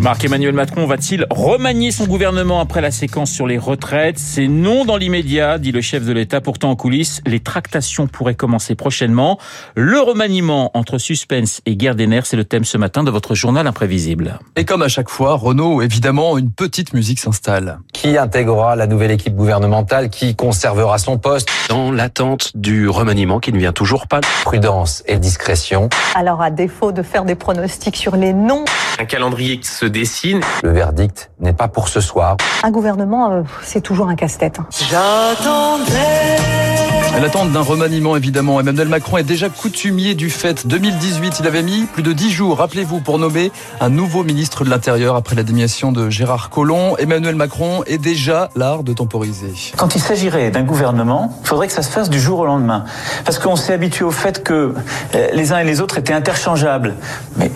Marc-Emmanuel Macron va-t-il remanier son gouvernement après la séquence sur les retraites? C'est non dans l'immédiat, dit le chef de l'État. Pourtant, en coulisses, les tractations pourraient commencer prochainement. Le remaniement entre suspense et guerre des nerfs, c'est le thème ce matin de votre journal imprévisible. Et comme à chaque fois, Renault, évidemment, une petite musique s'installe. Qui intégrera la nouvelle équipe gouvernementale Qui conservera son poste? Dans l'attente du remaniement qui ne vient toujours pas. Prudence et discrétion. Alors, à défaut de faire des pronostics sur les noms, un calendrier qui se dessine. Le verdict n'est pas pour ce soir. Un gouvernement, euh, c'est toujours un casse-tête. Hein. L'attente d'un remaniement, évidemment. Emmanuel Macron est déjà coutumier du fait. 2018, il avait mis plus de 10 jours, rappelez-vous, pour nommer un nouveau ministre de l'Intérieur après la démission de Gérard Collomb. Emmanuel Macron est déjà l'art de temporiser. Quand il s'agirait d'un gouvernement, il faudrait que ça se fasse du jour au lendemain. Parce qu'on s'est habitué au fait que euh, les uns et les autres étaient interchangeables. Mais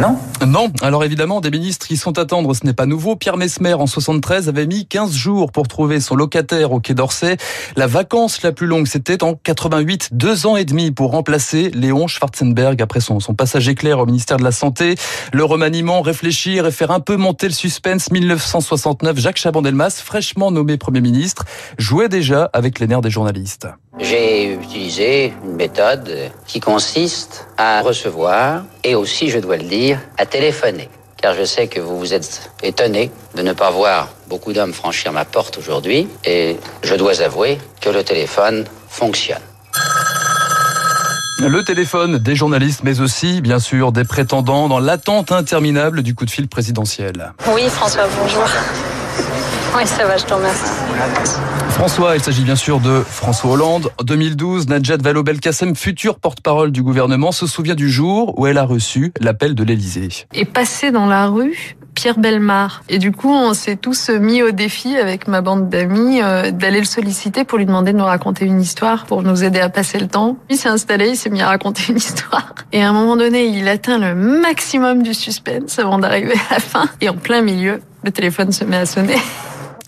non Non. Alors évidemment, des ministres qui sont à ce n'est pas nouveau. Pierre Mesmer, en 73, avait mis 15 jours pour trouver son locataire au Quai d'Orsay. La vacance la plus longue, c'était en 88, deux ans et demi pour remplacer Léon Schwarzenberg après son, son passage éclair au ministère de la Santé. Le remaniement, réfléchir et faire un peu monter le suspense. 1969, Jacques Chaban-Delmas, fraîchement nommé Premier ministre, jouait déjà avec les nerfs des journalistes. J'ai utilisé une méthode qui consiste à recevoir et aussi, je dois le dire, à téléphoner. Car je sais que vous vous êtes étonné de ne pas voir beaucoup d'hommes franchir ma porte aujourd'hui et je dois avouer que le téléphone fonctionne. Le téléphone des journalistes, mais aussi, bien sûr, des prétendants dans l'attente interminable du coup de fil présidentiel. Oui, François, bonjour. Oui, ça va, je te remercie. François, il s'agit bien sûr de François Hollande. En 2012, Najat Vallaud-Belkacem, future porte-parole du gouvernement, se souvient du jour où elle a reçu l'appel de l'Élysée. Et passé dans la rue, Pierre Belmar. Et du coup, on s'est tous mis au défi avec ma bande d'amis euh, d'aller le solliciter pour lui demander de nous raconter une histoire, pour nous aider à passer le temps. Il s'est installé, il s'est mis à raconter une histoire. Et à un moment donné, il atteint le maximum du suspense avant d'arriver à la fin. Et en plein milieu, le téléphone se met à sonner.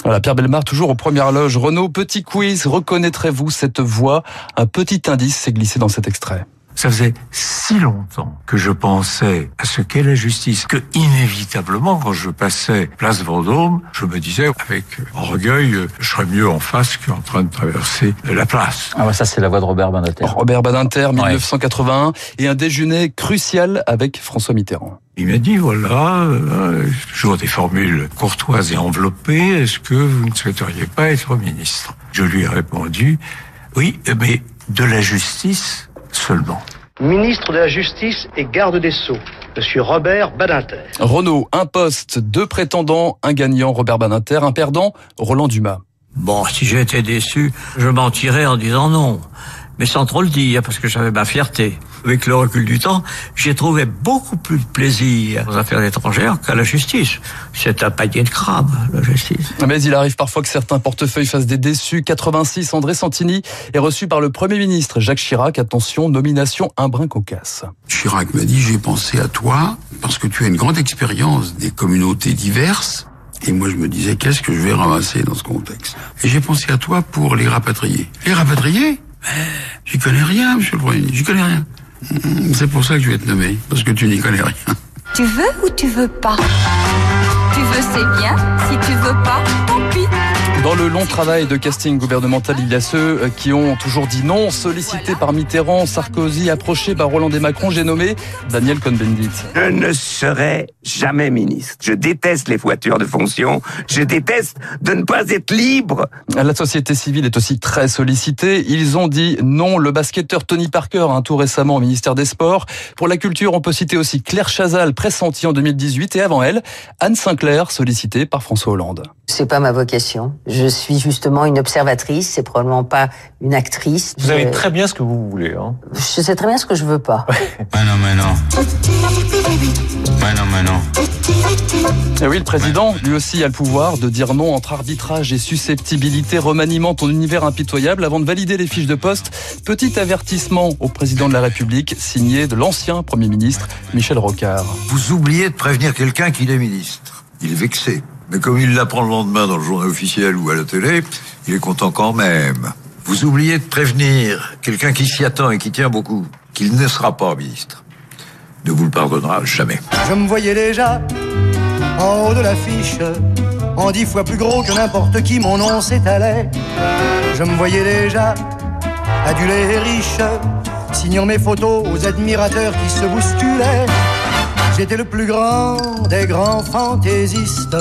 Voilà, Pierre Belmar, toujours aux premières loges. Renaud, petit quiz, reconnaîtrez-vous cette voix? Un petit indice s'est glissé dans cet extrait. Ça faisait si longtemps que je pensais à ce qu'est la justice que inévitablement, quand je passais place Vendôme, je me disais avec orgueil, je serais mieux en face qu'en train de traverser la place. Ah ouais, ça c'est la voix de Robert Badinter. Robert Badinter, 1981, et un déjeuner crucial avec François Mitterrand. Il m'a dit, voilà, euh, toujours des formules courtoises et enveloppées, est-ce que vous ne souhaiteriez pas être ministre? Je lui ai répondu, oui, mais de la justice seulement. Ministre de la Justice et garde des Sceaux, Monsieur Robert Badinter. Renault, un poste, deux prétendants, un gagnant, Robert Badinter, un perdant, Roland Dumas. Bon, si j'étais déçu, je mentirais en disant non mais sans trop le dire, parce que j'avais ma fierté. Avec le recul du temps, j'ai trouvé beaucoup plus de plaisir aux affaires étrangères qu'à la justice. C'est un panier de crabes, la justice. Mais il arrive parfois que certains portefeuilles fassent des déçus. 86, André Santini est reçu par le Premier ministre Jacques Chirac. Attention, nomination un brin cocasse. Chirac m'a dit, j'ai pensé à toi, parce que tu as une grande expérience des communautés diverses. Et moi, je me disais, qu'est-ce que je vais ramasser dans ce contexte? Et j'ai pensé à toi pour les rapatrier. Les rapatrier J'y connais rien, monsieur le Premier ministre, j'y connais rien. C'est pour ça que je vais te nommer, parce que tu n'y connais rien. Tu veux ou tu veux pas? Tu veux, c'est bien. Si tu veux pas, tant pis. Dans le long travail de casting gouvernemental, il y a ceux euh, qui ont toujours dit non, sollicités par Mitterrand, Sarkozy, approchés par Roland et Macron, j'ai nommé Daniel Cohn-Bendit. Je ne serai jamais ministre. Je déteste les voitures de fonction. Je déteste de ne pas être libre. La société civile est aussi très sollicitée. Ils ont dit non. Le basketteur Tony Parker, un tout récemment au ministère des Sports. Pour la culture, on peut citer aussi Claire Chazal, pressentie en 2018, et avant elle, Anne Sinclair, sollicitée par François Hollande. C'est pas ma vocation. Je suis justement une observatrice, c'est probablement pas une actrice. Vous savez très bien ce que vous voulez. Hein. Je sais très bien ce que je veux pas. mais non, mais non. Mais non, mais non. Et oui, le président, lui aussi, a le pouvoir de dire non entre arbitrage et susceptibilité, remaniement ton univers impitoyable avant de valider les fiches de poste. Petit avertissement au président de la République, signé de l'ancien Premier ministre Michel Rocard. Vous oubliez de prévenir quelqu'un qu'il est ministre. Il est vexé. Mais comme il l'apprend le lendemain dans le journal officiel ou à la télé, il est content quand même. Vous oubliez de prévenir quelqu'un qui s'y attend et qui tient beaucoup. qu'il ne sera pas ministre, ne vous le pardonnera jamais. Je me voyais déjà en haut de l'affiche, en dix fois plus gros que n'importe qui, mon nom s'étalait. Je me voyais déjà adulé et riche, signant mes photos aux admirateurs qui se bousculaient. J'étais le plus grand des grands fantaisistes,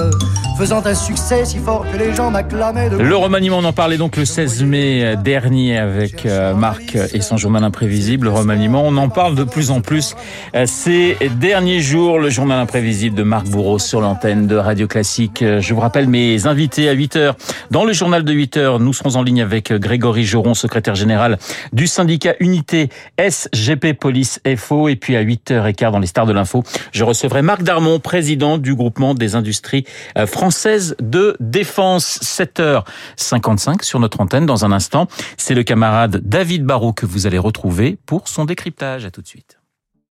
Le remaniement, on en parlait donc le 16 mai dernier avec euh, Marc et son journal imprévisible. Le remaniement, on en parle de plus en plus euh, ces derniers jours. Le journal imprévisible de Marc Bourreau sur l'antenne de Radio Classique. Euh, je vous rappelle mes invités à 8 heures. Dans le journal de 8 heures, nous serons en ligne avec Grégory Joron, secrétaire général du syndicat Unité SGP Police FO. Et puis à 8h15 dans les stars de l'info, je recevrai Marc Darmon, président du groupement des industries françaises de défense. 7h55 sur notre antenne dans un instant. C'est le camarade David Barrault que vous allez retrouver pour son décryptage. À tout de suite.